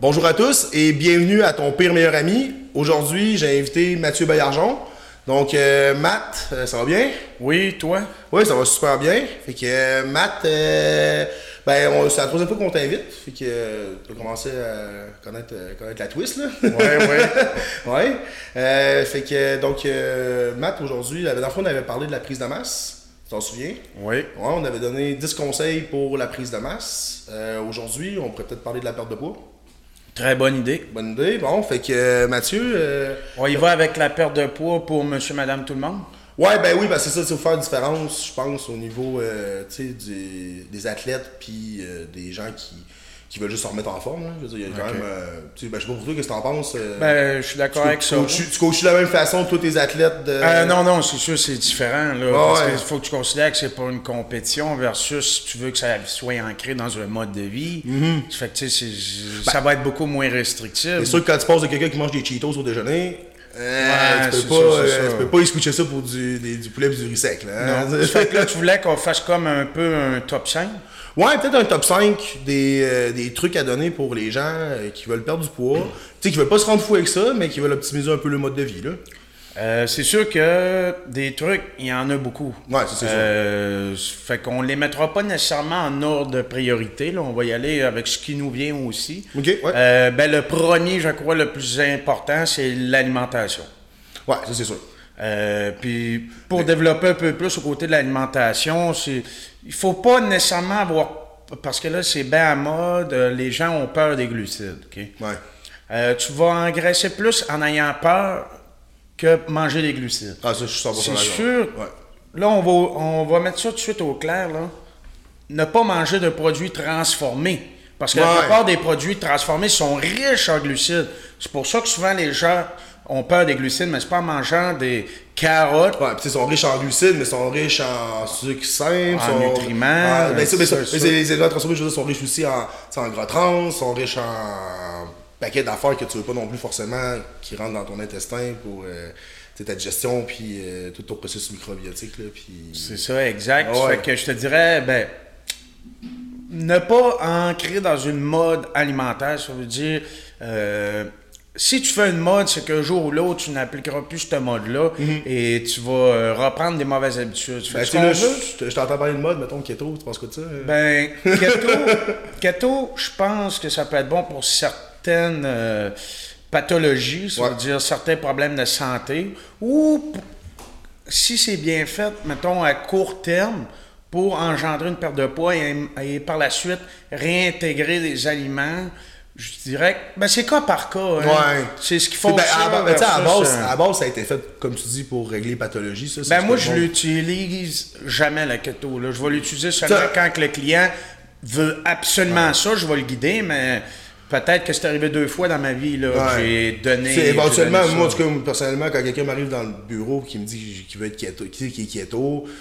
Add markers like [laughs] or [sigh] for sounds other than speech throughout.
Bonjour à tous et bienvenue à ton pire meilleur ami. Aujourd'hui, j'ai invité Mathieu Bayarjon. Donc, euh, Matt, euh, ça va bien? Oui, toi? Oui, ça va super bien. Fait que euh, Matt, ben, c'est la troisième fois qu'on t'invite. Fait que euh, tu as commencé à connaître, connaître la twist, là. Ouais, ouais. [laughs] ouais. Fait que, donc, euh, Matt, aujourd'hui, la dernière fois, on avait parlé de la prise de masse. Tu t'en souviens? Oui. Ouais, on avait donné 10 conseils pour la prise de masse. Aujourd'hui, on pourrait peut-être parler de la perte de poids. Très bonne idée. Bonne idée. Bon, fait que euh, Mathieu. euh, On y va avec la perte de poids pour monsieur, madame, tout le monde? Ouais, ben oui, ben c'est ça, faut faire une différence, je pense, au niveau euh, du- des athlètes puis euh, des gens qui, qui veulent juste se remettre en forme. là. Je veux dire, il y a quand même. euh, tu sais, ben, je sais pas pour toi, qu'est-ce que t'en penses. euh, Ben, je suis d'accord avec ça. tu coaches de la même façon tous tes athlètes de. Euh, non, non, c'est sûr, c'est différent. Là, parce ouais. qu'il faut que tu considères que c'est pour une compétition versus si tu veux que ça soit ancré dans un mode de vie. Ça fait que, tu sais, c'est- ça va être beaucoup moins restrictif. C'est sûr que quand tu passes de quelqu'un qui mange des Cheetos au déjeuner, euh, Ouais, tu, peux pas, euh, ça. tu peux pas y switcher ça pour du, des- du poulet et du riz sec. Là, hein. Non. [laughs] Fait que là, tu voulais qu'on fasse comme un peu un top 5? Ouais, peut-être un top 5 des, euh, des trucs à donner pour les gens euh, qui veulent perdre du poids. Tu sais, qui veulent pas se rendre fou avec ça, mais qui veulent optimiser un peu le mode de vie. Là. Euh, c'est sûr que des trucs, il y en a beaucoup. Ouais, c'est sûr. Euh, Fait qu'on les mettra pas nécessairement en ordre de priorité. Là. On va y aller avec ce qui nous vient aussi. Ok, ouais. Euh, ben, le premier, je crois, le plus important, c'est l'alimentation. Ouais, ça c'est sûr. Euh, puis pour développer un peu plus au côté de l'alimentation, il faut pas nécessairement avoir parce que là c'est bien à mode, les gens ont peur des glucides? Ouais. Euh, tu vas engraisser plus en ayant peur que manger des glucides. Ah, ça, je suis 100% C'est sûr. Ouais. Là, on va, on va mettre ça tout de suite au clair. Là. Ne pas manger de produits transformés. Parce que la plupart des produits transformés sont riches en glucides. C'est pour ça que souvent les gens ont peur des glucides, mais c'est pas en mangeant des carottes. Ouais, puis ils sont riches en glucides, mais ils sont riches en sucre simple. En sont- nutriments, Ah, ben, ça, ça, ça, mais les éléments transformés, je veux dire, sont riches aussi en, en gras trans, sont riches en paquets d'affaires que tu veux pas non plus forcément qui rentrent dans ton intestin pour euh, ta digestion, puis euh, tout ton processus microbiotique. Puis... C'est ça, exact. Ah ouais. Fait que je te dirais, ben, ne pas ancrer dans une mode alimentaire, ça veut dire, euh, si tu fais une mode, c'est qu'un jour ou l'autre, tu n'appliqueras plus ce mode-là et tu vas reprendre des mauvaises habitudes. Ben, tu là, je je t'entends parler de mode, mettons keto, tu penses quoi de ça? ben, keto, [laughs] keto, je pense que ça peut être bon pour certaines euh, pathologies, ça Ouais. veut dire certains problèmes de santé, ou si c'est bien fait, mettons à court terme, pour engendrer une perte de poids et, et par la suite réintégrer des aliments, je dirais que ben, c'est cas par cas. hein. Ouais. C'est ce qu'il faut Ben, à, la- ben, à base, euh, à base, ça a été fait, comme tu dis, pour régler les pathologies. Ça, ben moi, je l'utilise jamais la keto. Là. Je vais l'utiliser seulement Ça- quand le client veut absolument ça. Je vais le guider, mais peut-être que c'est arrivé deux fois dans ma vie. Là, Ouais. J'ai donné. C'est éventuellement, donné moi, en tout cas, personnellement, quand quelqu'un m'arrive dans le bureau et qui me dit qu'il veut être keto, qui qui est keto, tu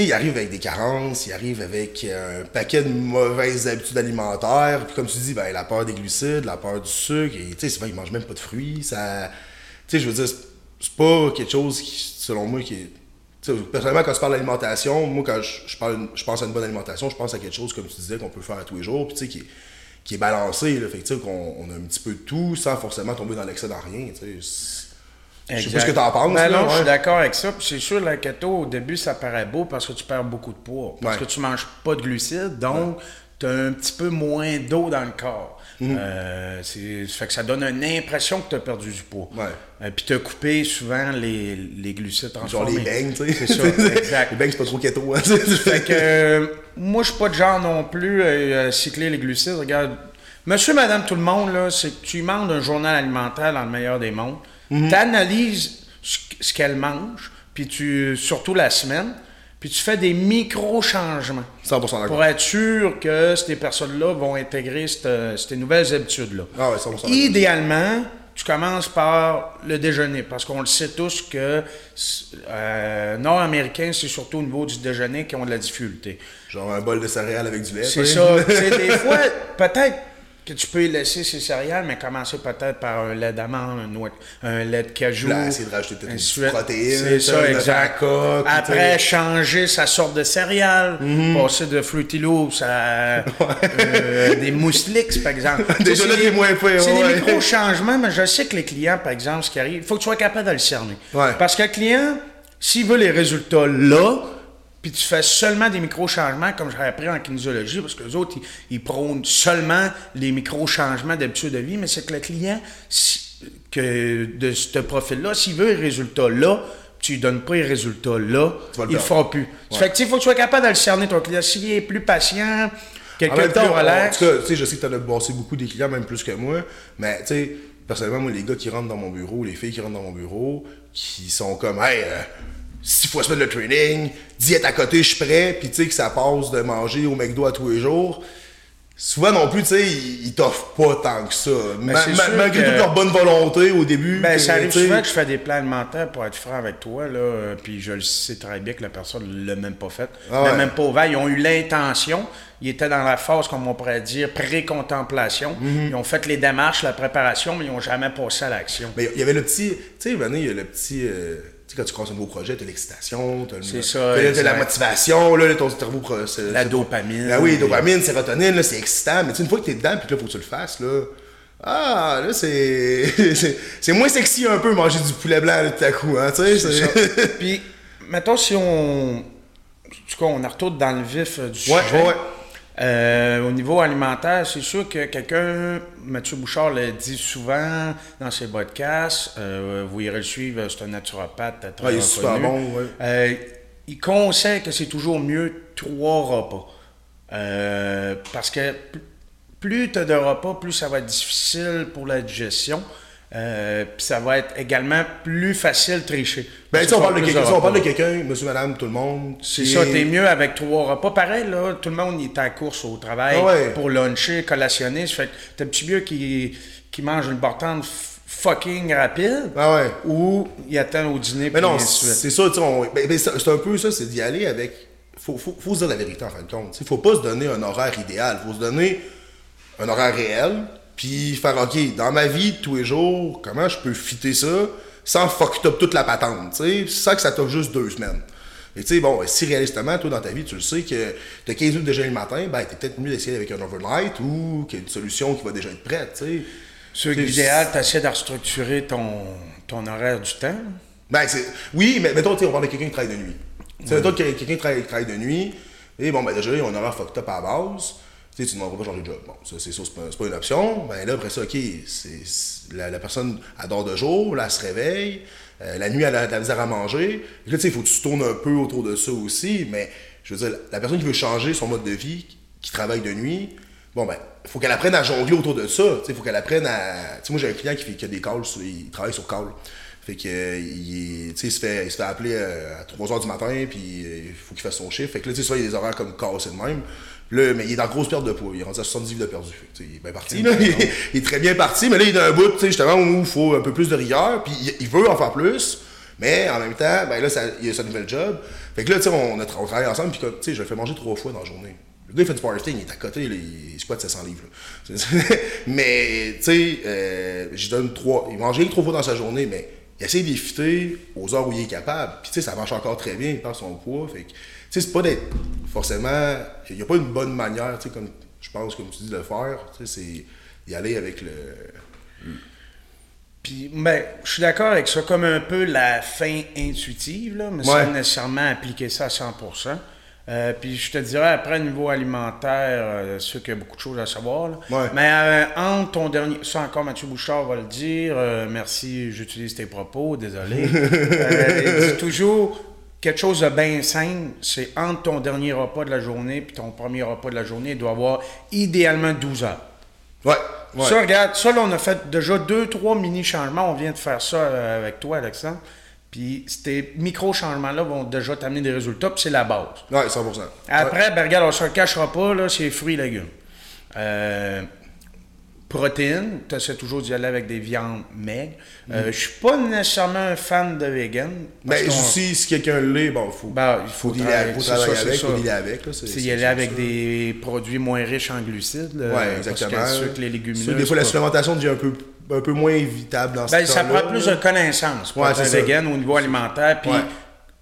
sais, il arrive avec des carences, il arrive avec euh, un paquet de mauvaises habitudes alimentaires. Puis comme tu dis, ben, la peur des glucides, la peur du sucre, et tu sais, souvent, il mange même pas de fruits. Ça, tu sais, je veux dire, c'est- pas quelque chose qui, selon moi, qui est. tu sais, personnellement, quand tu parles d'alimentation, moi, quand je, je parle, je pense à une bonne alimentation, je pense à quelque chose, comme tu disais, qu'on peut faire à tous les jours, puis tu sais, qui est, qui est balancé, là. Fait que, qu'on on a un petit peu de tout sans forcément tomber dans l'excès dans rien, Je sais pas ce que t'en penses, Ben là, non, je suis d'accord avec ça. C'est sûr, la keto, au début, ça paraît beau parce que tu perds beaucoup de poids. Parce Ouais. que tu manges pas de glucides, donc tu as un petit peu moins d'eau dans le corps. Mhm. Euh, c'est- fait que ça donne une impression que tu as perdu du poids. Ouais. Euh, puis tu as coupé souvent les, les glucides Genre transformés. les beignes, tu sais. [laughs] C'est ça, exact. les beignes, c'est pas trop keto, hein. [laughs] Fait que euh, moi, je suis pas de genre non plus à cycler les glucides. Regarde, monsieur, madame, tout le monde, là, c'est que tu demandes un journal alimentaire dans le meilleur des mondes. Tu analyses ce, ce qu'elle mange, puis tu, surtout la semaine, puis tu fais des micro-changements 100% d'accord. pour être sûr que ces personnes-là vont intégrer cette- ces nouvelles habitudes-là. Ah ouais, 100% d'accord. Idéalement, tu commences par le déjeuner, parce qu'on le sait tous que euh, Nord-Américains, c'est surtout au niveau du déjeuner qu'ils ont de la difficulté. Genre un bol de céréales avec du lait. C'est ça. Des [laughs] fois, peut-être que tu peux y laisser ses céréales, mais commencer peut-être par un lait d'amande, un, noix- un lait de cajou. Là, essayer de rajouter peut-être une ainsi petite de suite. protéine, C'est ça, exact. coque, Après, changer sa sorte de céréales, passer de Fruity Loops à [laughs] euh, des mousselix, par exemple. [laughs] Déjà là, c'est t'es des- moins pire, C'est ouais. des micro-changements, mais je sais que les clients, par exemple, ce qui arrive, il faut que tu sois capable de le cerner. Ouais. Parce que le client, s'il veut les résultats là, puis tu fais seulement des micro-changements, comme j'ai appris en kinésiologie, parce que les autres, ils, ils prônent seulement les micro-changements d'habitude de vie, mais c'est que le client, si- que de ce profil-là, s'il veut les résultats là, tu lui donnes pas les résultats là, Tu vas le il le perdre. fera plus. Ça fait que, tu sais, il faut que tu sois capable de le cerner, ton client. S'il est plus patient, En quelqu'un de temps, plus en relax, tout cas, tu sais, je sais que t'en as bossé beaucoup des clients, même plus que moi, mais tu sais, personnellement, moi, les gars qui rentrent dans mon bureau, les filles qui rentrent dans mon bureau, qui sont comme, hey, euh, six fois semaine de training, diète à côté, je suis prêt, puis tu sais, que ça passe de manger au McDo à tous les jours. Souvent non plus, tu sais, ils, t'offrent pas tant que ça. Ma- c'est ma- malgré que- toute leur bonne volonté au début. Ben, ça arrive souvent que je fais des plans alimentaires pour être franc avec toi, là, puis je le sais très bien que la personne ne l'a même pas fait, Ah l'a ouais. même pas ouvert. Ils ont eu l'intention, ils étaient dans la phase, comme on pourrait dire, pré-contemplation. Mhm. Ils ont fait les démarches, la préparation, mais ils n'ont jamais passé à l'action. Mais il y avait le petit. Tu sais, il y a le petit. euh, sais, quand tu commences un nouveau projet, t'as l'excitation, t'as le- la motivation, là, ton cerveau. La dopamine. Ben oui, dopamine, sérotonine, là, c'est excitant. Mais tu sais, une fois que t'es dedans, puis que là, faut que tu le fasses, là. Ah, là, c'est. [laughs] c'est- moins sexy un peu manger du poulet blanc, là, tout à coup, hein, tu sais. [laughs] Puis, mettons, si on. En tout cas, on retourne dans le vif euh, du Ouais, sujet. ouais, ouais. Euh, au niveau alimentaire, c'est sûr que quelqu'un, Mathieu Bouchard le dit souvent dans ses podcasts, euh, vous irez le suivre, c'est un naturopathe très Ouais, il est super reconnu. bon, ouais. Euh, il conseille que c'est toujours mieux trois repas. Parce que pl- plus tu as de repas, plus ça va être difficile pour la digestion. Euh, puis ça va être également plus facile de tricher. Ben, sais, on parle de quelqu'un, si on parle de quelqu'un, monsieur, madame, tout le monde. C'est ça, t'es mieux avec trois repas. Pareil, là, tout le monde est en course au travail Ah ouais. pour luncher, collationner. Ça fait que t'es un petit vieux qui, qui mange une bartende fucking rapide Ah ouais. ou il attend au dîner Mais non, c'est ça, tu sais, on- ben, ben, c'est un peu ça, c'est d'y aller avec. Faut, faut, faut se dire la vérité en fin de compte. Il faut pas se donner un horaire idéal. faut se donner un horaire réel, puis faire, OK, dans ma vie de tous les jours, comment je peux fitter ça sans fuck up toute la patente, tu sais, sans que ça t'offre juste deux semaines. Et tu sais, bon, si réalistement, toi, dans ta vie, tu le sais que tu as 15 minutes déjeuner le matin, ben, t'es peut-être mieux d'essayer avec un overnight ou qu'il y a une solution qui va déjà être prête, tu sais. C'est- l'idéal, t'essaies de restructurer ton, ton horaire du temps? Ben, c'est... Oui, mais mettons, tu on parle de quelqu'un qui travaille de nuit. Sais, mettons que quelqu'un qui travaille, travaille de nuit, et bon, ben déjà, on aura fucked up à la base. Tu sais, tu ne demanderas pas changer de job. Bon, ça, c'est ça, c'est pas, pas une option. Ben là, après ça, OK, c'est, la, personne, elle dort de jour, là, elle se réveille. Euh, la nuit, elle a de la misère à manger. Et là, tu sais, il faut que tu tournes un peu autour de ça aussi. Mais, je veux dire, la personne qui veut changer son mode de vie, qui travaille de nuit, bon, ben, il faut qu'elle apprenne à jongler autour de ça. Tu sais, il faut qu'elle apprenne à. Tu sais, moi, j'ai un client qui, fait, a des calls, il travaille sur call. Fait que, il, est- tu sais, il se fait, il se fait appeler euh, à 3 h du matin, puis euh, il faut qu'il fasse son chiffre. Fait que là, tu sais, il y a des horaires comme cassés de même. Là, mais il est en grosse perte de poids. Il est rendu à 70 livres de perdu. Fait que, tu sais, il est bien parti, là. Il, est- il est très bien parti, mais là, il est dans un bout, tu sais, justement, où il faut un peu plus de rigueur, puis il, il veut en faire plus. Mais en même temps, ben là, ça, il a sa nouvelle job. Fait que là, tu sais, on, on travaille ensemble, puis comme, tu sais, je le fais manger trois fois dans la journée. Le gars, il fait du powerlifting, il est à côté, là, il squatte 700 livres. là. [laughs] mais, tu sais, euh, je donne trois. Il mange rien que trois fois dans sa journée, mais il essaie d'éviter aux heures où il est capable. Puis, tu sais, ça marche encore très bien, il perd son poids. Fait que, tu sais, c'est pas d'être forcément. Il n'y a pas une bonne manière, tu sais, comme je pense, comme tu dis, de le faire. Tu sais, c'est d'y aller avec le. Puis, ben, je suis d'accord avec ça, comme un peu la fin intuitive, là, mais Ouais. sans nécessairement appliquer ça à 100%. Euh, puis je te dirais, après, au niveau alimentaire, euh, c'est sûr qu'il y a beaucoup de choses à savoir. là. Ouais. Mais euh, entre ton dernier... Ça encore, Mathieu Bouchard va le dire. euh, merci, j'utilise tes propos, désolé. [laughs] Dit toujours quelque chose de bien simple, c'est entre ton dernier repas de la journée puis ton premier repas de la journée, il doit avoir idéalement 12 heures. Ouais. ouais. Ça, regarde, ça, là, on a fait déjà deux, trois mini-changements. On vient de faire ça avec toi, Alexandre. Puis ces micro-changements-là vont déjà t'amener des résultats, puis c'est la base. Ouais, 100%. Après, ben, regarde, on se le cachera pas, là, c'est fruits et légumes. Euh, protéines, tu toujours d'y aller avec des viandes maigres. Euh, je suis pas nécessairement un fan de vegan. Mais qu'on- aussi, si quelqu'un l'est, bon, faut, Ben, il faut faut, travailler, faut travailler ça, avec, ça. faut dealer avec. Là, c'est- y aller avec ça. des produits moins riches en glucides. là, Ouais, parce que exactement. sûr que les légumineuses. Ça, des fois, la supplémentation devient un peu, un peu moins évitable dans ce Ben, ça temps-là, prend plus de connaissances pour Ouais, être ça. vegan au niveau alimentaire, puis.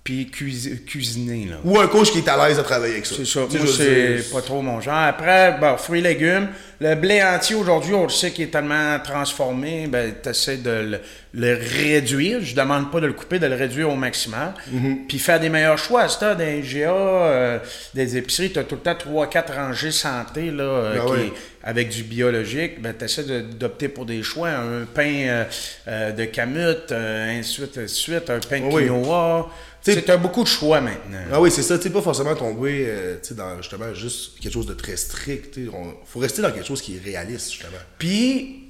Puis cuisi- cuisiner. Là. Ou un coach qui est à l'aise à travailler avec ça. C'est ça. Tu Moi, c'est pas trop mon genre. Après, bon, fruits et légumes. Le blé entier, aujourd'hui, on le sait qu'il est tellement transformé, ben, tu essaies de le, le réduire. Je demande pas de le couper, de le réduire au maximum. Mm-hmm. Puis faire des meilleurs choix. Si t'as des IGA, euh, des épiceries, tu as tout le temps 3-4 rangées santé, là, euh, Ben qui avec du biologique. Ben, tu essaies d'opter pour des choix. Un pain euh, de camute, euh, ainsi de suite, ainsi de suite. Un pain de Oui. quinoa. Tu Tu sais- sais, t'as beaucoup de choix maintenant. Ah oui, c'est ça. Tu sais, pas forcément tomber euh, dans justement juste quelque chose de très strict. On- faut rester dans quelque chose qui est réaliste, justement. Puis,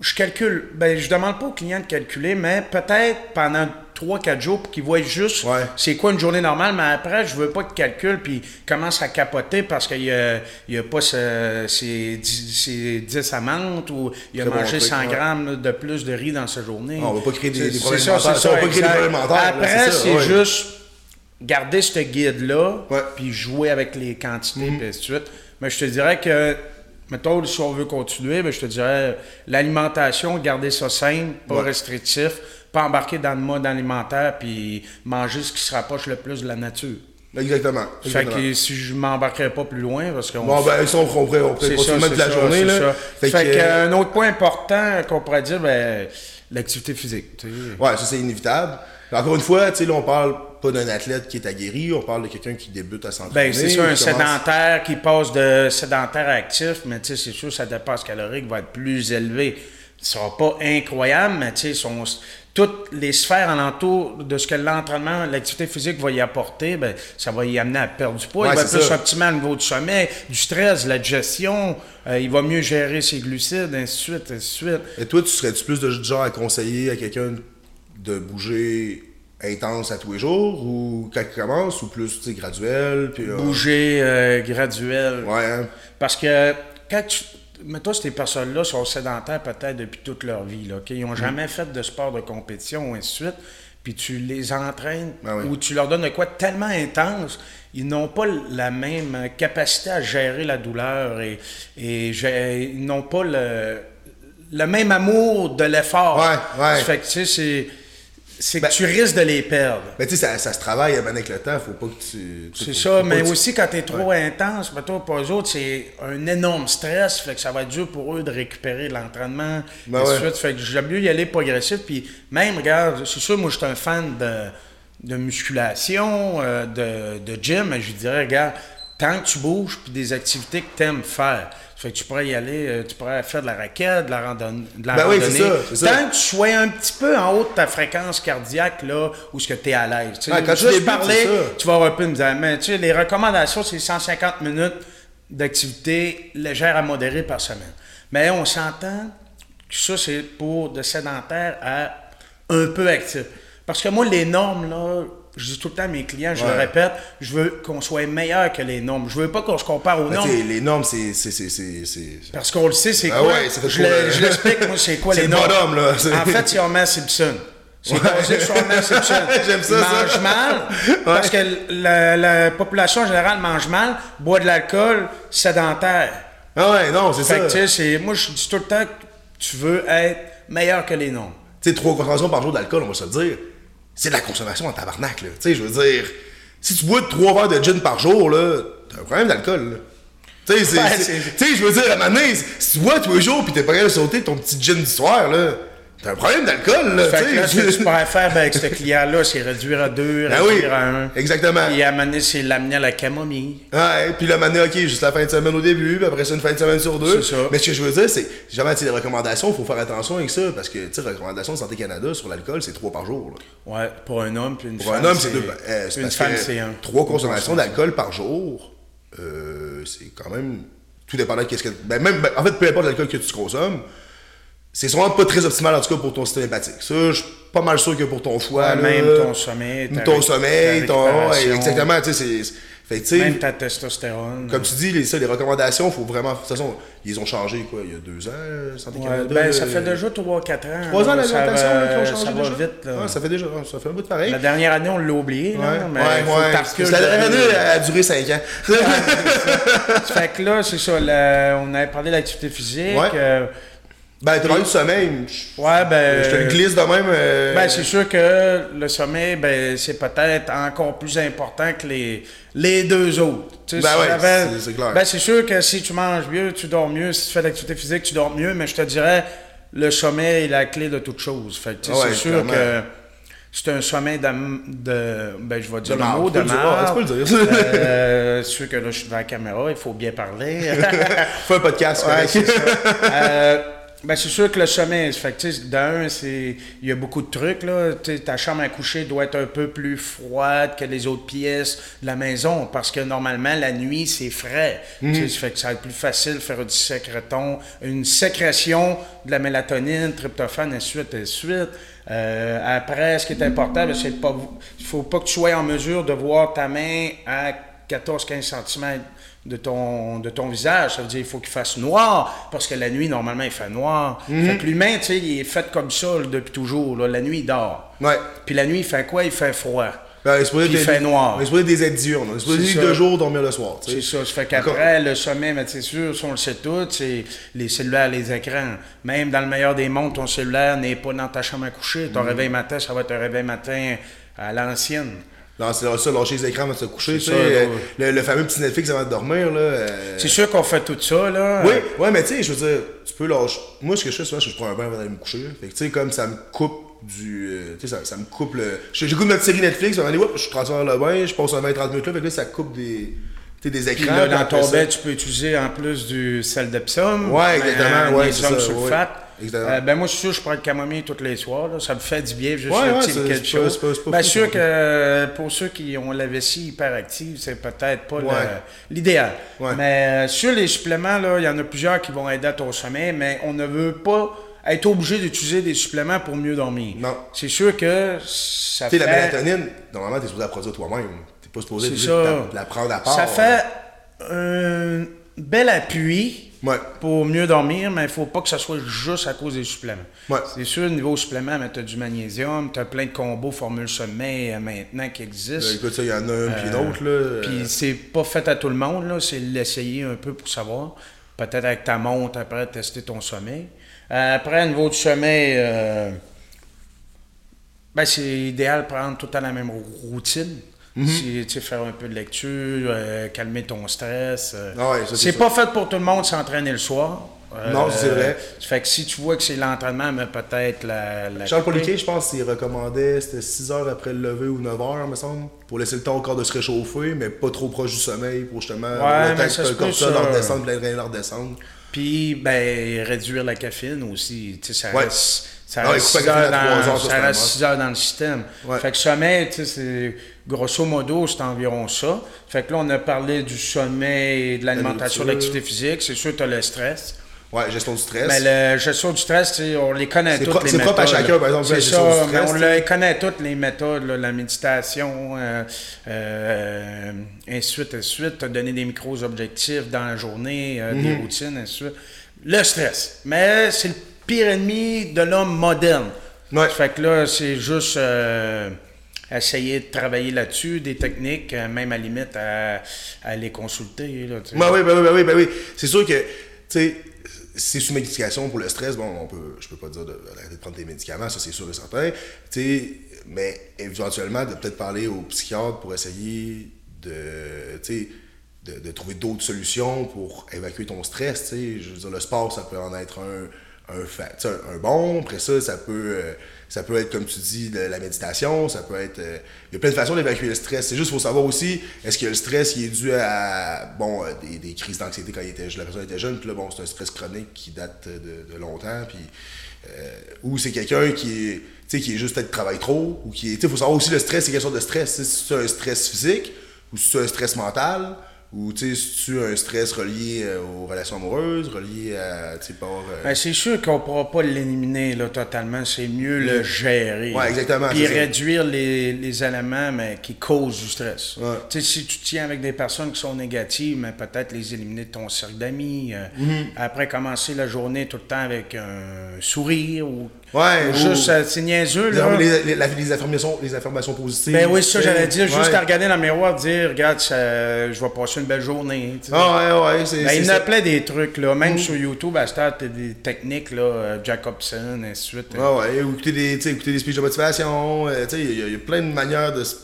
je calcule. Ben, je demande pas au client de calculer, mais peut-être pendant 3-4 jours pour qu'il voit juste Ouais. c'est quoi une journée normale, mais après, je veux pas qu'il calcule puis il commence à capoter parce qu'il y a, y a pas ce- ses, 10, ses 10 amandes ou il a bon mangé truc, 100 ouais. grammes de plus de riz dans sa journée. Ah, on va pas créer des- des problèmes c'est ça, Ça, on va pas créer des problèmes Après, c'est ouais. juste garder ce guide-là, puis jouer avec les quantités, Mhm. puis ainsi de suite. Mais je te dirais que, mettons, si on veut continuer, ben, je te dirais l'alimentation, garder ça simple, pas Ouais. restrictif, pas embarquer dans le mode alimentaire, puis manger ce qui se rapproche le plus de la nature. Exactement. Fait que si je m'embarquerais pas plus loin, parce qu'on Bon, ben, ça, on pourrait, on pourrait continuer c'est la ça, journée. Là. ça. Fait, Fait, que, que, euh, un autre point important qu'on pourrait dire, ben, l'activité physique. tu sais. Ouais, ça, c'est inévitable. Encore une fois, tu sais, là, on parle pas d'un athlète qui est aguerri, on parle de quelqu'un qui débute à s'entraîner. Ben, c'est sûr, un commence- sédentaire qui passe de sédentaire à actif, mais tu sais, c'est sûr, sa dépense calorique va être plus élevée. Ce sera pas incroyable, mais tu sais, son- toutes les sphères alentour de ce que l'entraînement, l'activité physique va y apporter, ben, ça va y amener à perdre du poids. Ouais, il va être plus optimal au niveau du sommeil, du stress, de la digestion. euh, il va mieux gérer ses glucides, ainsi de suite, ainsi de suite. Et toi, tu serais-tu plus de genre à conseiller à quelqu'un de bouger intense à tous les jours ou quand il commence ou plus, graduel? Puis, euh, Bouger euh, graduel. Ouais, hein? Parce que quand tu. Mais toi, ces personnes-là sont sédentaires peut-être depuis toute leur vie. Là? Ils Mm. n'ont jamais fait de sport de compétition, ou ainsi de suite. Puis tu les entraînes Ah oui. ou tu leur donnes de quoi tellement intense, ils n'ont pas la même capacité à gérer la douleur et, et ils n'ont pas le, le même amour de l'effort. Ouais, ouais. Ça fait que, tu sais, c'est, c'est Ben- que tu risques de les perdre. Mais tu sais, ça, ça se travaille avec le temps, faut pas que tu. C'est ça, mais tu- aussi quand tu es trop intense, mettons, pour eux autres, c'est un énorme stress, fait que ça va être dur pour eux de récupérer l'entraînement, Ben ouais. suite. Fait que j'aime mieux y aller progressif, puis même, regarde, c'est sûr, moi, je suis un fan de, de musculation, euh, de, de gym, mais je dirais, regarde, tant que tu bouges, puis des activités que tu aimes faire, fait que tu pourrais y aller, euh, tu pourrais faire de la raquette, de la randonnée. De la Ben oui, c'est randonnée. ça, c'est ça. Tant que tu sois un petit peu en haut de ta fréquence cardiaque, là, où ce que tu es à l'aise. Tu sais, quand tu débutes, parler, tu vas avoir un peu dire, mais tu sais, les recommandations, c'est 150 minutes d'activité légère à modérée par semaine. Mais on s'entend que ça, c'est pour de sédentaire à un peu actif. Parce que moi, les normes, là, je dis tout le temps à mes clients, je le Ouais. répète, je veux qu'on soit meilleur que les normes. Je veux pas qu'on se compare aux Ben, normes. les normes, c'est. Parce qu'on le sait, c'est Ah quoi? ouais, ça fait je le- l'explique, moi, c'est quoi [laughs] les le normes? là. En fait, c'est [laughs] Homer Simpson. C'est basé sur Homer [laughs] Simpson. J'aime ça, Il ça. mange mal, parce que la, la population en général mange mal, boit de l'alcool, sédentaire. Ah ouais, non, c'est que, ça. c'est- moi, je dis tout le temps que tu veux être meilleur que les normes. Tu sais, trois consommations par jour d'alcool, on va se le dire, c'est de la consommation en tabarnak, là. Tu sais, je veux dire, si tu bois trois verres de gin par jour, là, t'as un problème d'alcool, là. Tu sais, je veux dire, à donné, si tu bois tous les jours pis t'es pas capable de sauter ton petit gin du soir, là, t'as un problème d'alcool, là. Fait que là, ce que tu pourrais faire ben, avec ce [laughs] client-là, c'est réduire à deux, Ben oui, réduire à un. exactement. Puis donné, c'est l'amener à la camomille. Ouais, puis maintenant, ok, juste la fin de semaine au début, puis après ça, une fin de semaine sur deux. C'est ça. Mais ce que je veux dire, c'est, jamais, tu les recommandations, il faut faire attention avec ça, parce que, tu sais, recommandations de Santé Canada sur l'alcool, c'est trois par jour, là. Ouais, pour un homme, puis une Pour femme. un homme, c'est deux. euh, c'est une femme, c'est un. Trois consommations d'alcool par jour, euh, c'est quand même. Tout dépendant de qu'est-ce que. Ben, même, ben, en fait, peu importe l'alcool que tu consommes, c'est sûrement pas très optimal, en tout cas, pour ton système hépatique. Ça, je suis pas mal sûr que pour ton foie. Ouais, là, même ton sommeil, Ton sommeil, ton. exactement, tu sais, c'est. Fait que, tu sais, Même ta testostérone. comme tu dis, les, ça, les recommandations, faut vraiment. De toute façon, ils ont changé, quoi, il y a deux ans, euh, Santé Ouais, Canada. ben, ça euh, fait déjà 3-4 ans. Trois ans là, ça l'alimentation. Ça va déjà? vite. là. Ouais, ça fait déjà, ça fait un bout de pareil. La dernière année, on l'a oublié. Ouais, là, mais ouais, ouais. la dernière de- année, elle a duré 5 ans. fait que là, c'est ça. on avait parlé d'activité physique. Ouais. euh, ben, t'as parlé du sommeil. Ouais, ben. je te le glisse de même. euh, Ben, c'est sûr que le sommeil, ben, c'est peut-être encore plus important que les, les deux autres. Tu sais, Ben si ouais, c'est- clair. Ben, c'est sûr que si tu manges mieux, tu dors mieux. Si tu fais de l'activité physique, tu dors mieux. Mais je te dirais, le sommeil est la clé de toute chose. Fait que, tu sais, Ah ouais, c'est sûr clairement. que c'est un sommeil de, de- Ben, je vais dire De le mot de marde. ouais, tu peux le dire. Euh, c'est sûr que là, je suis devant la caméra, il faut bien parler. [laughs] Fais un podcast, Ouais, c'est ça. Euh, ben, c'est sûr que le sommeil, fait que, d'un, c'est, il y a beaucoup de trucs, là. Ta chambre à coucher doit être un peu plus froide que les autres pièces de la maison, parce que normalement, la nuit, c'est frais. Tu sais, ça fait que ça va être plus facile de faire du sécréton, une sécrétion de la mélatonine, tryptophane, de suite, de suite. Euh, après, ce qui est important, ben, c'est de pas, faut pas que tu sois en mesure de voir ta main à 14-15 cm de ton, de ton visage. Ça veut dire qu'il faut qu'il fasse noir, parce que la nuit, normalement, il fait noir. Fait que l'humain, tu sais, il est fait comme ça là, depuis toujours. là. La nuit, il dort. Ouais. Puis la nuit, il fait quoi? Il fait froid. Ben, il il fait noir. Il est supposé des aides diurnes. Il est supposé C'est vivre ça. de jour, dormir le soir. tu sais. C'est ça. Ça fait qu'après, le sommeil, ben, c'est sûr, ça, on le sait tout, c'est les cellulaires, les écrans. Même dans le meilleur des mondes, ton cellulaire n'est pas dans ta chambre à coucher. Mm. Ton réveil matin, ça va être un réveil matin à l'ancienne. Non, c'est ça, lâcher les écrans avant de se coucher. tu sais, euh, le, le fameux petit Netflix avant de dormir. Là, euh, C'est sûr qu'on fait tout ça, là. Oui, ouais, mais tu sais, je veux dire, tu peux lâcher. Moi, ce que je fais souvent, c'est que je prends un bain avant d'aller me coucher. Fait que tu sais, comme ça me coupe du. euh, tu sais, ça, ça me coupe le. je- J'écoute notre série Netflix, moment donné, hop, je transfère le bain, je passe un 20-30 minutes là, fait que là, ça coupe des. Tu sais, des Puis écrans. là, dans ton bain, tu peux utiliser en plus du sel d'Epsom. Ouais, exactement, ouais, c'est ça, sulfate. ouais. Euh, ben moi, je suis sûr, je prends le camomille tous les soirs. là. Ça me fait du bien, juste Ouais, le ouais, petit c'est- quelque c'est chose. c'est pas- c'est pas Ben sûr que euh, pour ceux qui ont la vessie hyperactive, c'est peut-être pas Ouais. l'idéal. Mais euh, sur les suppléments, il y en a plusieurs qui vont aider à ton sommeil, mais on ne veut pas être obligé d'utiliser des suppléments pour mieux dormir. Non. C'est sûr que ça Tu fait... sais, la mélatonine, normalement, t'es supposé la produire toi-même. T'es pas supposé C'est la, la prendre à part. Ça fait un bel appui Ouais. pour mieux dormir, mais il faut pas que ça soit juste à cause des suppléments. Ouais. C'est sûr, niveau supplément, tu as du magnésium, tu as plein de combos formule sommeil euh, maintenant qui Euh, existent. écoute, ça, il y en a un puis l'autre, là. Euh, Puis c'est pas fait à tout le monde, là, c'est l'essayer un peu pour savoir. Peut-être avec ta montre, après, tester ton sommeil. Euh, après, au niveau du sommeil, euh, ben, c'est idéal de prendre tout à la même routine. Mhm. Si, tu sais, faire un peu de lecture, euh, calmer ton stress. euh. Ah ouais, c'est pas fait pour tout le monde s'entraîner le soir. Euh, Non, c'est vrai. Fait que si tu vois que c'est l'entraînement, mais peut-être la, la Charles. Poliquet, je pense qu'il recommandait, c'était 6 heures après le lever ou 9 heures, me semble, pour laisser le temps au corps de se réchauffer, mais pas trop proche du sommeil pour justement Ouais, le ça cortisol ça. leur descendre, leur descendre. Puis, ben, réduire la caféine aussi. Tu sais, ça Ouais. reste, ça Ah ouais, reste couper 6 la heures, dans, heures, ça, reste must. six heures dans le système. Ouais. Fait que sommeil, tu sais, c'est grosso modo, c'est environ ça. Fait que là, on a parlé du sommeil, de l'alimentation, de l'activité physique. C'est sûr, tu as le stress. Ouais, gestion du stress. Mais la gestion du stress, on les connaît toutes, les c'est méthodes. propre à chacun, par exemple, C'est ça, du stress, on les connaît toutes, les méthodes, là, la méditation, euh, euh, ainsi de suite, de suite. Donné des micros-objectifs dans la journée, euh, Mhm. des routines, ainsi de suite. Le stress. Mais c'est le pire ennemi de l'homme moderne. Ouais. Fait que là, c'est juste euh, essayer de travailler là-dessus, des techniques, euh, même à la limite à, à les consulter. Là, oui, oui, oui, oui. C'est sûr que, tu sais, c'est sous médication pour le stress, bon, on peut, je peux pas dire de- d'arrêter de prendre tes médicaments, ça c'est sûr et certain. Tu mais éventuellement, de peut-être parler au psychiatre pour essayer de, de, de trouver d'autres solutions pour évacuer ton stress, tu sais. Je veux dire, le sport, ça peut en être un, un, un, un bon. Après ça, ça peut, euh, ça peut être, comme tu dis, de la méditation. Ça peut être. euh, il y a plein de façons d'évacuer le stress. C'est juste, il faut savoir aussi, est-ce que le stress, il est dû à, bon, euh, des, des crises d'anxiété quand il était, la personne était jeune. Puis là, bon, c'est un stress chronique qui date de, de longtemps. Puis, euh, ou c'est quelqu'un qui est, tu sais, qui est juste peut-être travaille trop. Ou qui est, sais, faut savoir aussi le stress, c'est quelle sorte de stress. Si c'est un stress physique, ou si c'est un stress mental, Ou tu sais, tu un stress relié euh, aux relations amoureuses, relié à, tu sais, par... euh, Ben, c'est sûr qu'on pourra pas l'éliminer là, totalement. C'est mieux le gérer. Mm. Ouais, exactement, Puis réduire les, les éléments mais, qui causent du stress. Ouais. Tu sais, si tu tiens avec des personnes qui sont négatives, mais peut-être les éliminer de ton cercle d'amis. euh, Mm-hmm. Après, commencer la journée tout le temps avec un sourire ou, Ouais, ou ou- juste, euh, c'est niaiseux. les, Là. les, les- les affirmations, les affirmations positives. Ben oui, c'est ça, j'allais dire. Juste Ouais. à regarder dans le miroir, dire, regarde, je vais passer une belle journée. tu sais. Ah ouais, ouais, c'est Ben, il y en a plein des trucs, là. Même sur YouTube, à t'as des techniques, là, euh, Jacobson, ainsi de suite. Ouais, ouais, ou écouter des, écouter des speeches de motivation. euh, tu sais, il y, a- il y a plein de manières de se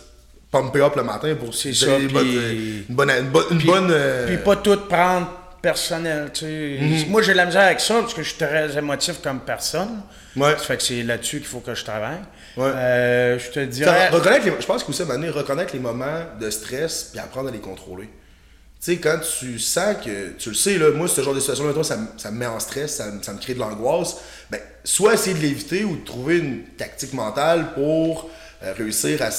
pumper up le matin pour C'est ça, une bonne. Une bonne, une bonne, euh, pas tout prendre personnel, tu sais. Mhm. Moi, j'ai de la misère avec ça, parce que je suis très émotif comme personne. Ouais. Ça fait que c'est là-dessus qu'il faut que je travaille. Ouais. Euh, je te dirais... reconnaître les- je pense que aussi, à reconnaître les moments de stress puis apprendre à les contrôler. Tu sais, quand tu sens que, tu le sais, là, moi, ce genre de situation-là, mettons, ça, me- ça me met en stress, ça, me- ça me crée de l'angoisse, ben, soit essayer de l'éviter ou de trouver une tactique mentale pour euh, réussir à,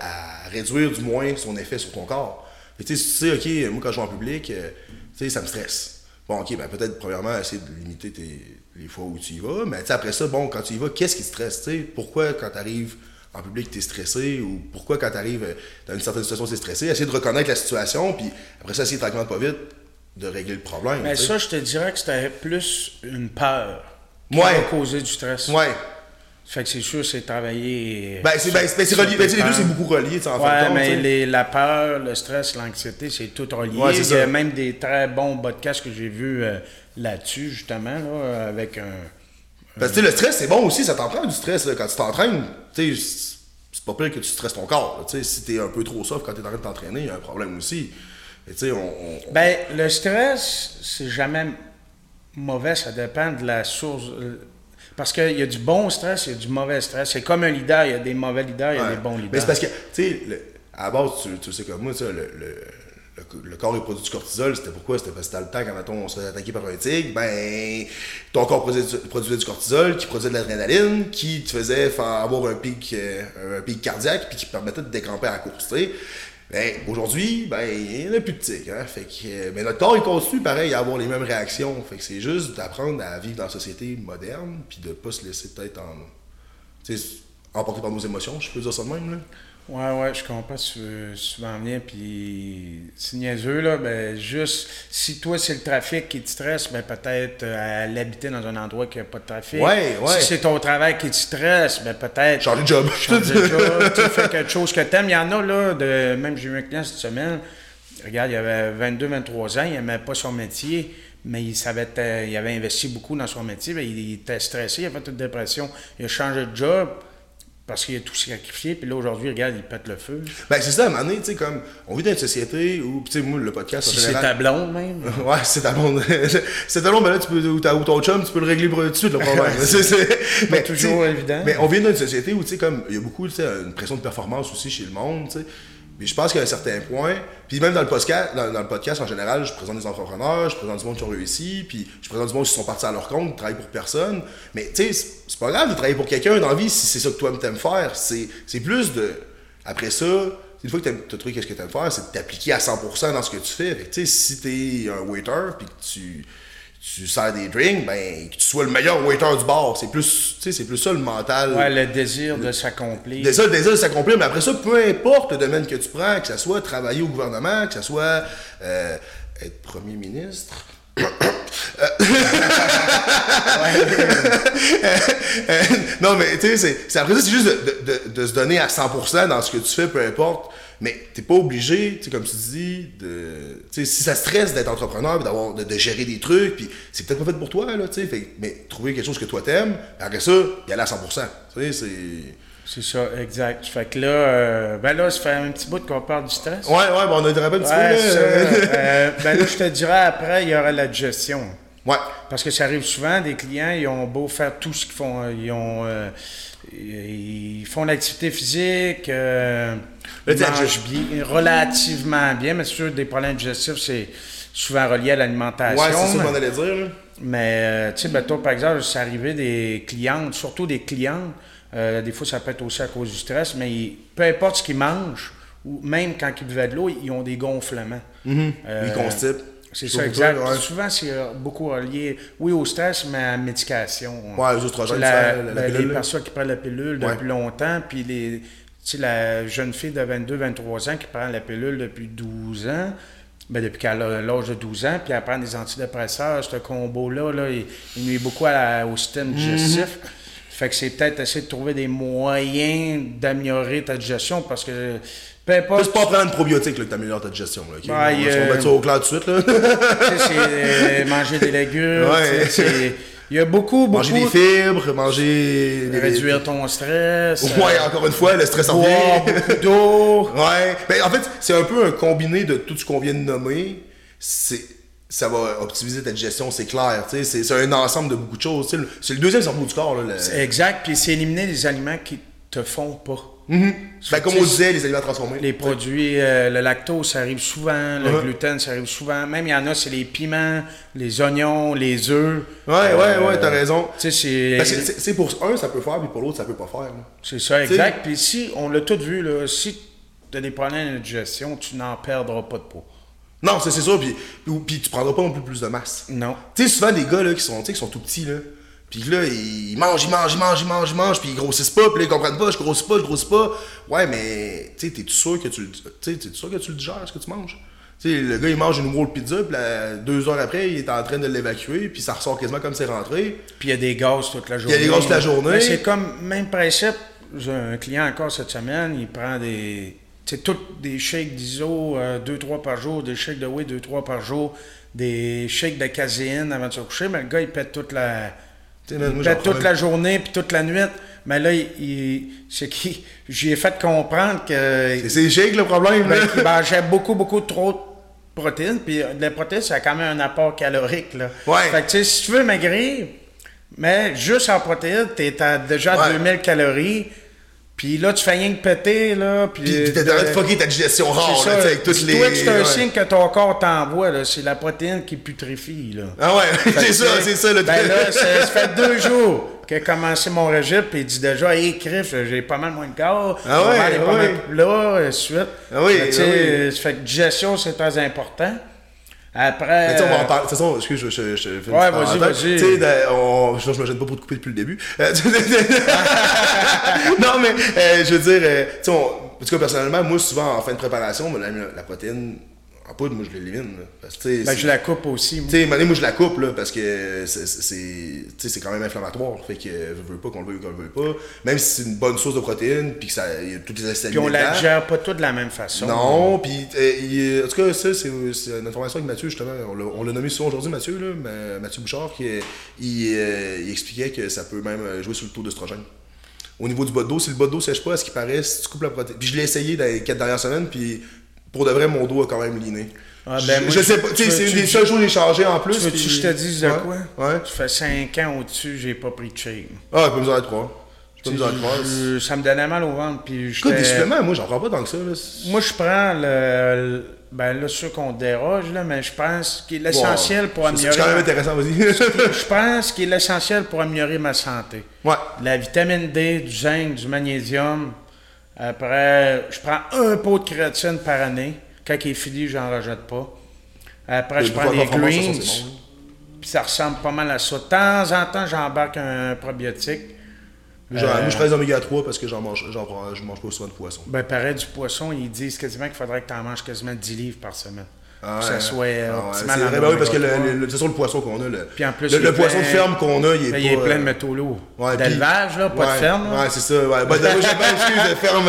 à réduire du moins son effet sur ton corps. Et tu sais, OK, moi, quand je vais en public, euh, tu sais, ça me stresse. Bon, OK, ben peut-être, premièrement, essayer de limiter tes, les fois où tu y vas, mais tu sais, après ça, bon, quand tu y vas, qu'est-ce qui te stresse, sais? Pourquoi, quand tu arrives en public, tu es stressé, ou pourquoi, quand tu arrives dans une certaine situation, tu es stressé? Essayer de reconnaître la situation, puis après ça, essayer tranquillement pas vite de régler le problème. Mais ça, je te dirais que c'était plus une peur qui Ouais. va causer du stress. Ouais. Fait que c'est sûr, c'est travailler... Ben, c'est ben, c'est- ben, c'est relié. Ben, les deux, c'est beaucoup relié, en Ouais, mais les- la peur, le stress, l'anxiété, c'est tout relié. Ouais, c'est Il y a même des très bons podcasts que j'ai vus euh, là-dessus, justement, là, avec un... Parce que tu sais, le stress, c'est bon aussi, ça t'en prend du stress. là. Quand tu t'entraînes, tu sais, c'est- pas pire que tu stresses ton corps. là. Tu sais, si t'es un peu trop soft quand t'es en train de t'entraîner, il y a un problème aussi. Mais on- Ben, le stress, c'est jamais mauvais, ça dépend de la source. Parce qu'il y a du bon stress, il y a du mauvais stress. C'est comme un leader, il y a des mauvais leaders, il y a Ouais. des bons Mais leaders. c'est parce que, tu sais, à la base, tu, sais comme moi, ça, le, le, le, le corps il produit du cortisol, c'était pourquoi? C'était parce que dans le temps, quand mettons, on se fait attaquer par un tigre, ben, ton corps produisait, du- produisait du cortisol, qui produisait de l'adrénaline, qui te faisait faire avoir un pic, euh, un pic cardiaque, puis qui permettait de décamper à la course, tu sais. Ben, aujourd'hui, ben, il n'y en a plus de tigre, hein. Fait que, euh, mais notre corps, il continue pareil à avoir les mêmes réactions. Fait que c'est juste d'apprendre à vivre dans la société moderne, puis de pas se laisser peut-être en, emporter par nos émotions, je peux dire ça de même, là. Ouais, ouais, je comprends veux- si tu veux en venir, puis c'est niaiseux, là, ben juste, si toi c'est le trafic qui te stresse, ben peut-être euh, à l'habiter dans un endroit qui n'a pas de trafic. Ouais, ouais. Si c'est ton travail qui te stresse, ben peut-être... Changer de job. changer de job, tu fais quelque chose que t'aimes. Il y en a, là, de, même j'ai eu un client cette semaine, regarde, il avait 22, 23 ans, il n'aimait pas son métier, mais il savait, être- il avait investi beaucoup dans son métier, ben, il, il était stressé, il avait une dépression, il a changé de job parce qu'il a tout sacrifié, puis là, aujourd'hui, regarde, il pète le feu. Ben, c'est ça, à un moment donné, tu sais, comme, on vit dans une société où, tu sais, moi, le podcast, Si c'est ta blonde, même. [laughs] Ouais, c'est ta blonde. [laughs] c'est ta blonde, ben là, tu peux, ou, ta- ou ton chum, tu peux le régler pour tout de suite, le problème. [laughs] C'est- mais, toujours évident. Mais on vit dans une société où, tu sais, comme, il y a beaucoup, tu sais, une pression de performance aussi chez le monde, tu sais. Mais je pense qu'à un certain point, puis même dans le, podcast, dans, dans le podcast en général, je présente des entrepreneurs, je présente du monde qui ont réussi, puis je présente du monde qui sont partis à leur compte, qui travaillent pour personne. Mais tu sais, pas grave de travailler pour quelqu'un dans la vie si c'est ça que toi t'aimes faire. C'est plus de. Après ça, une fois que tu as trouvé qu'est-ce que tu aimes faire, c'est de t'appliquer à 100% dans ce que tu fais. Fait que, si tu es un waiter, puis que tu, tu sers des drinks, ben, que tu sois le meilleur waiter du bar. C'est plus, c'est plus ça le mental. Ouais, le désir de s'accomplir. Déjà, le désir de s'accomplir, mais après ça, peu importe le domaine que tu prends, que ce soit travailler au gouvernement, que ce soit euh, être premier ministre. Euh, [laughs] non, mais tu sais, c'est- après ça, c'est juste de, se donner à 100% dans ce que tu fais, peu importe. Mais t'es pas obligé, tu comme tu dis, de. Si ça stresse d'être entrepreneur, d'avoir, de, de gérer des trucs, puis c'est peut-être pas fait pour toi, là, tu sais. Mais trouver quelque chose que toi t'aimes, après ça, y aller à 100%. Tu sais, c'est. C'est ça, exact. Fait que là, euh, ben là, ça fait un petit bout qu'on parle du stress. Ouais, ouais, bon, on a rappelé un petit Ouais, peu, ça, [laughs] euh, ben là, je te dirais après, il y aura la digestion. Ouais. Parce que ça arrive souvent, des clients, ils ont beau faire tout ce qu'ils font. euh, Ils ont. euh, ils font l'activité physique, euh, ils mangent digest- bien, relativement bien, mais c'est sûr, des problèmes digestifs, c'est souvent relié à l'alimentation. Ouais, c'est ça qu'on allait dire, là. mais, euh, tu sais, ben, toi, par exemple, c'est arrivé des clientes, surtout des clientes, euh, des fois, ça peut être aussi à cause du stress, mais ils- peu importe ce qu'ils mangent ou même quand ils buvaient de l'eau, ils ont des gonflements. Euh, Ils constipent. C'est ça, exact. ouais. Souvent, c'est euh, beaucoup relié, oui, au stress, mais à la médication. Ouais, juste rejoindre La- la- la les personnes qui prennent la pilule Ouais. depuis longtemps, puis les, la jeune fille de 22-23 ans qui prend la pilule depuis 12 ans, ben, depuis qu'elle a l'âge de 12 ans, puis elle prend des antidépresseurs, ce combo-là, là, il, il nuit beaucoup à la- au système digestif. Fait que c'est peut-être essayer de trouver des moyens d'améliorer ta digestion parce que peu importe. Juste pas prendre de probiotiques là, que t'améliores ta digestion. Là, ok? Ben, on, on va euh, mettre ça au clair tout de suite. Là. C'est euh, manger des légumes. Ouais. c'est- Il y a beaucoup, beaucoup. manger des fibres, manger. des- Réduire ton stress. Ouais, encore une fois, le stress en beaucoup d'eau. [laughs] Ouais. Ben, en fait, c'est un peu un combiné de tout ce qu'on vient de nommer. C'est. Ça va optimiser ta digestion, c'est clair. C'est un ensemble de beaucoup de choses. C'est le deuxième cerveau du corps. Là, le- Exact. Puis c'est éliminer les aliments qui te font pas. Mhm. Ben, comme on disait, les aliments transformés. Les produits, euh, le lactose, ça arrive souvent. Le Ouais. gluten, ça arrive souvent. Même il y en a, c'est les piments, les oignons, les œufs. Ouais, ouais, Euh, ouais, t'as raison. Sais, c'est. Pour un, ça peut faire, puis pour l'autre, ça peut pas faire. C'est ça, exact. Puis si, on l'a tout vu, là, si tu as des problèmes de digestion, tu n'en perdras pas de poids. Non, c'est c'est ça, puis, puis, tu prendras pas non plus plus de masse. Non. Tu sais, souvent, des gars là, qui, sont, qui sont tout petits, là, puis là, ils mangent, ils mangent, ils mangent, ils mangent, ils mangent, puis ils grossissent pas, puis là, ils comprennent pas, je grossis pas, je grossis pas. Ouais, mais, tu sais, t'es sûr que tu le sûr que tu le digères, ce que tu manges? Tu sais, le gars, il mange une roll pizza, puis là, deux heures après, il est en train de l'évacuer, puis ça ressort quasiment comme c'est rentré. Puis il y a des gaz toute la journée. des gaz toute la journée. C'est comme, même principe, j'ai un client encore cette semaine, il prend des. Sais, tous des shakes d'ISO, 2-3 par jour, des shakes de whey, 2-3 par jour, des shakes de caséine avant de se coucher, mais le gars, il pète toute la. Il moi, pète toute la journée puis toute la nuit. Mais là, il, il- c'est qui [laughs] j'y ai fait comprendre que C'est- C'est shake le problème, là. qu'il mangeait beaucoup, beaucoup trop de protéines. Puis euh, de la protéine, ça a quand même un apport calorique. Là. Ouais. Fait que, tu sais, si tu veux maigrir, mais juste en protéines, t'es à déjà Ouais. 2000 calories. Puis là, tu fais rien que péter, là. Puis, Puis t'es en train de fucker ta digestion rare, là, avec toutes les. Toi, c'est un signe que ton corps t'envoie, là. C'est la protéine qui putréfie, là. Ah ouais, [laughs] c'est que, ça, c'est ça, le Ben là, ça, [laughs] fait deux jours qu'il a commencé mon régime, puis il dit déjà, hé, j'ai pas mal moins de corps. Ah ouais, ah pas ouais. là, et suite. Ah oui, que, tu ah sais, fait que digestion, c'est très important. Après. Mais on va en euh, parler. De toute façon, excuse, je, je, je fais Ouais, vas-y, vas-y. Tu sais, je, gêne pas pour te couper depuis le début. Euh, [laughs] non, mais euh, je veux dire, euh, tu sais, en tout cas, personnellement, moi, souvent, en fin de préparation, la, la protéine en poudre, moi, je l'élimine. là. Parce que, tu sais, ben, je la coupe aussi. moi. tu sais, moi, je la coupe, là, parce que c'est- c'est tu sais, c'est quand même inflammatoire. Fait que je veux pas qu'on le veuille ou qu'on le veuille pas. Même si c'est une bonne source de protéines, puis que ça, il y a toutes les acides Puis on la digère pas tout de la même façon. non, puis euh, il- en tout cas, ça, c'est c'est une information avec Mathieu, justement. On l'a- On l'a nommé souvent aujourd'hui, Mathieu, là, Ma- Mathieu Bouchard, qui euh, il, euh, il expliquait que ça peut même euh, jouer sur le taux d'œstrogène. Au niveau du bas de dos, si le bas de dos sèche pas, à ce qui paraît, si tu coupes la protéine. Puis je l'ai essayé dans les quatre dernières semaines, puis pour de vrai, mon dos a quand même liné. Ah, ben, je, moi, je sais tu- pas, tu sais, tu- c'est une tu- des seules choses que j'ai changé en plus. Tu puis- que je te dise de Ouais, quoi? Ouais. Ça fait 5 ans au-dessus, j'ai pas pris de shake. Ah, pas besoin de croire. Pas besoin de croire. Je- Ça me donnait mal au ventre. Puis Écoute, des suppléments, moi, j'en prends pas tant que ça. Là. Moi, je prends le. le- Ben là, sûr qu'on déroge, là, mais je pense qu'il est l'essentiel pour améliorer. C'est quand même intéressant, vas-y. [laughs] Je pense qu'il est l'essentiel pour améliorer ma santé. ouais. La vitamine D, du zinc, du magnésium. Après, je prends un pot de créatine par année. Quand il est fini, j'en rejette pas. Après, je prends des ça, greens. bon, là. Puis ça ressemble pas mal à ça. De temps en temps, j'embarque un probiotique. Genre, Euh, Moi, je prends les oméga 3 parce que j'en mange, j'en prends- je mange pas souvent de poisson. Ben, pareil, du poisson, ils disent quasiment qu'il faudrait que tu en manges quasiment 10 livres par semaine. Ah que ça soit euh, Ah optimal vrai, ben oui, parce que le, le- le- le poisson qu'on a. Le, Puis en plus, le, poisson de plein- ferme qu'on a, il est Ben, pas. il est plein de euh, métaux lourds. ouais, D'élevage, là, pas ouais, de ferme. là. Ouais, c'est ça. Ouais. Ben, [laughs] pas excuse de ferme.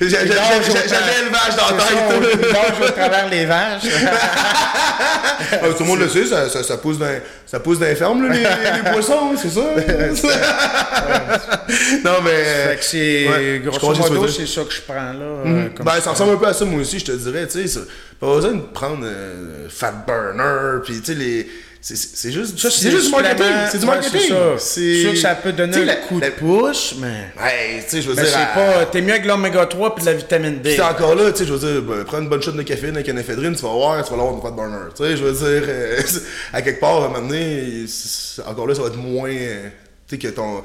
J'avais élevage dans la on- tête. il nage au travers les vaches. [laughs] Ah, tout le monde le sait, ça, pousse dans, ça pousse dans les fermes, les, les- poissons, [laughs] c'est ça. non, mais. fait que c'est, ouais, grosso modo, c'est ça que je prends là. euh, comme Ben, ça. ressemble un peu à ça, moi aussi, je te dirais, tu sais. Pas besoin de prendre euh, Fat Burner, puis tu sais, les. C'est c'est- c'est juste, c'est juste du marketing. C'est du marketing. C'est. C'est C'est sûr que ça peut donner sais, un la- coup de pouce, mais. Ouais, tu sais, je veux dire. c'est à- pas. T'es mieux avec l'oméga 3 puis de la vitamine D. Puis encore là, tu sais, je veux dire, ben, prends une bonne shot de caféine avec une ephedrine, tu vas voir, tu vas l'avoir une Fat Burner. Tu sais, je veux dire, euh, [laughs] à quelque part, à un moment donné, c'est- encore là, ça va être moins. euh, tu sais, que ton.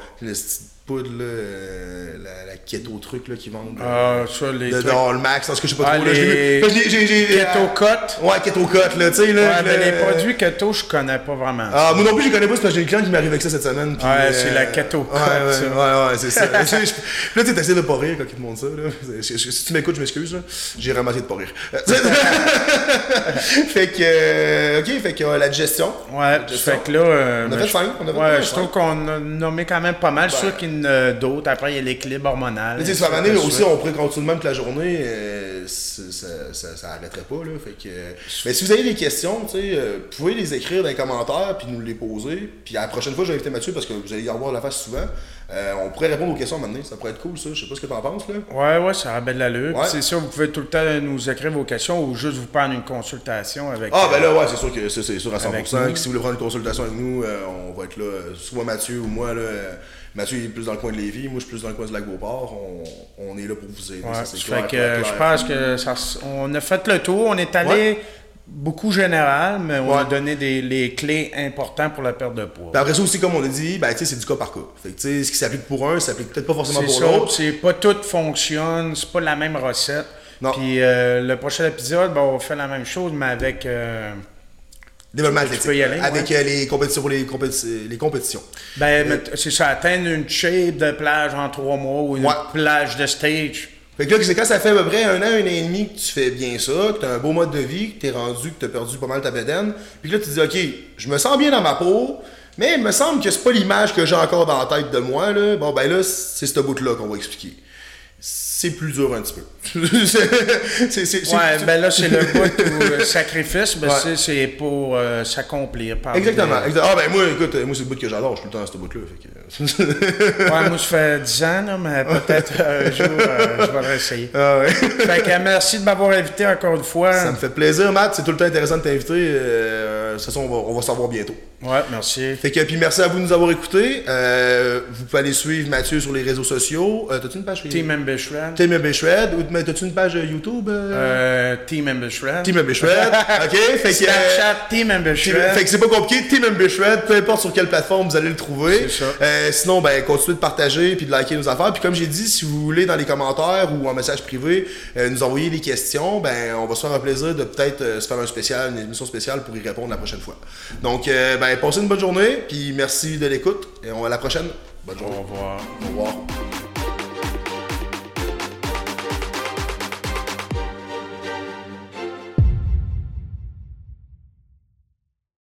Le poudre, là, euh, la, la keto truc là, qui vendent. Ah, ça, les de, trucs- de All Max, parce que je sais pas Ah, trop. là, j'ai les- vu- j'ai- Keto Cut. Ouais, keto cut, là, tu sais. là. Ouais, mais le- les produits keto, je connais pas vraiment. Ah, moi non plus, je connais pas, parce que j'ai une cliente qui m'arrive avec ça cette semaine. puis, Ouais, c'est la keto Ouais, cut, ouais, ouais, ouais, c'est ça. [laughs] Je- Là, tu sais, t'essaies de pas rire quand ils te montrent ça. Là. Je- je- Si tu m'écoutes, je m'excuse. là. J'ai ramassé de pas rire. Euh, [laughs] fait que, euh, ok, fait que euh, la digestion. Ouais, Je fait que là. euh, On a fait je- cinq, on a fait Ouais, pas je trouve qu'on a nommé quand même pas mal. y a d'autres. Après, il y a l'équilibre hormonal. Mais tu sais, année, aussi, on pourrait continuer même que la journée, euh, ça, ça, ça arrêterait pas, là. Fait que, euh, mais si vous avez des questions, tu sais, euh, vous pouvez les écrire dans les commentaires, puis nous les poser. Puis à la prochaine fois, je vais inviter Mathieu, parce que vous allez y avoir la face souvent. Euh, on pourrait répondre aux questions maintenant, ça pourrait être cool, ça. Je sais pas ce que t'en penses, là. Ouais, ouais, ça a belle allure. Ouais. C'est ça, vous pouvez tout le temps nous écrire vos questions ou juste vous prendre une consultation avec. Ah, ben euh, là, ouais, c'est sûr que ça, c'est sûr à 100%. Avec nous. que si vous voulez prendre une consultation avec nous, euh, on va être là, euh, soit Mathieu ou moi, là. euh, Mathieu il est plus dans le coin de Lévis, moi je suis plus dans le coin de Lac-Beauport. On, on est là pour vous aider. Ouais, ça, c'est fait clair, que clair, euh, clair. je pense que ça, on a fait le tour. On est allé Ouais. Beaucoup général, mais on a donné des, les clés importantes pour la perte de poids. Puis après ça aussi, comme on a dit, ben, c'est du cas par cas. Fait que, ce qui s'applique pour un, ça s'applique peut-être pas forcément pour l'autre. c'est pas tout fonctionne, c'est pas la même recette. Non. Puis euh, le prochain épisode, ben, on fait la même chose, mais avec. euh, Développement athlétique. y aller, avec ouais. euh, les compétitions pour les, compéti- les compétitions. ben, c'est ça, atteindre une shape de plage en trois mois ou une Ouais. plage de stage. Fait que là, c'est quand ça fait à peu près un an, un an et demi que tu fais bien ça, que tu as un beau mode de vie, que tu es rendu, que tu as perdu pas mal ta bédaine, puis là, tu dis, OK, je me sens bien dans ma peau, mais il me semble que c'est pas l'image que j'ai encore dans la tête de moi. Là. Bon, ben là, c'est ce bout-là qu'on va expliquer. C'est plus dur un petit peu. [laughs] c'est, c'est, c'est- Ouais, ben là, c'est le [laughs] bout où sacrifice, ben Ouais. c'est- c'est pour euh, s'accomplir. par Exactement. des- Ah, ben moi, écoute, moi, c'est le bout que j'adore, je suis tout le temps à ce bout-là. Fait que... [laughs] Ouais, moi, ça fait 10 ans, là, mais peut-être un jour, euh, je vais réessayer. ah, ouais. Fait que merci de m'avoir invité encore une fois. Ça me fait plaisir, Matt. C'est tout le temps intéressant de t'inviter. Euh, de toute façon, on va, on va se revoir bientôt. Ouais, merci. Fait que, puis merci à vous de nous avoir écoutés. Euh, vous pouvez aller suivre Mathieu sur les réseaux sociaux. Euh, t'as-tu une page Team Member Shred. Team MB Shred. Ou t'as-tu une page euh, YouTube? euh? Euh, Team Member Shred. Team MB Shred. [laughs] OK. Fait que, Snapchat, Team Member Team- fait que c'est pas compliqué, Team MB Shred, peu importe sur quelle plateforme vous allez le trouver. C'est ça. Euh, sinon, ben, continuez de partager puis de liker nos affaires. Puis comme j'ai dit, si vous voulez dans les commentaires ou en message privé euh, nous envoyer des questions, ben, on va se faire un plaisir de peut-être euh, se faire un spécial, une émission spéciale pour y répondre la prochaine fois. Donc, euh, ben, passez une bonne journée, puis merci de l'écoute et on à la prochaine. Bonne journée. Au revoir. Au revoir.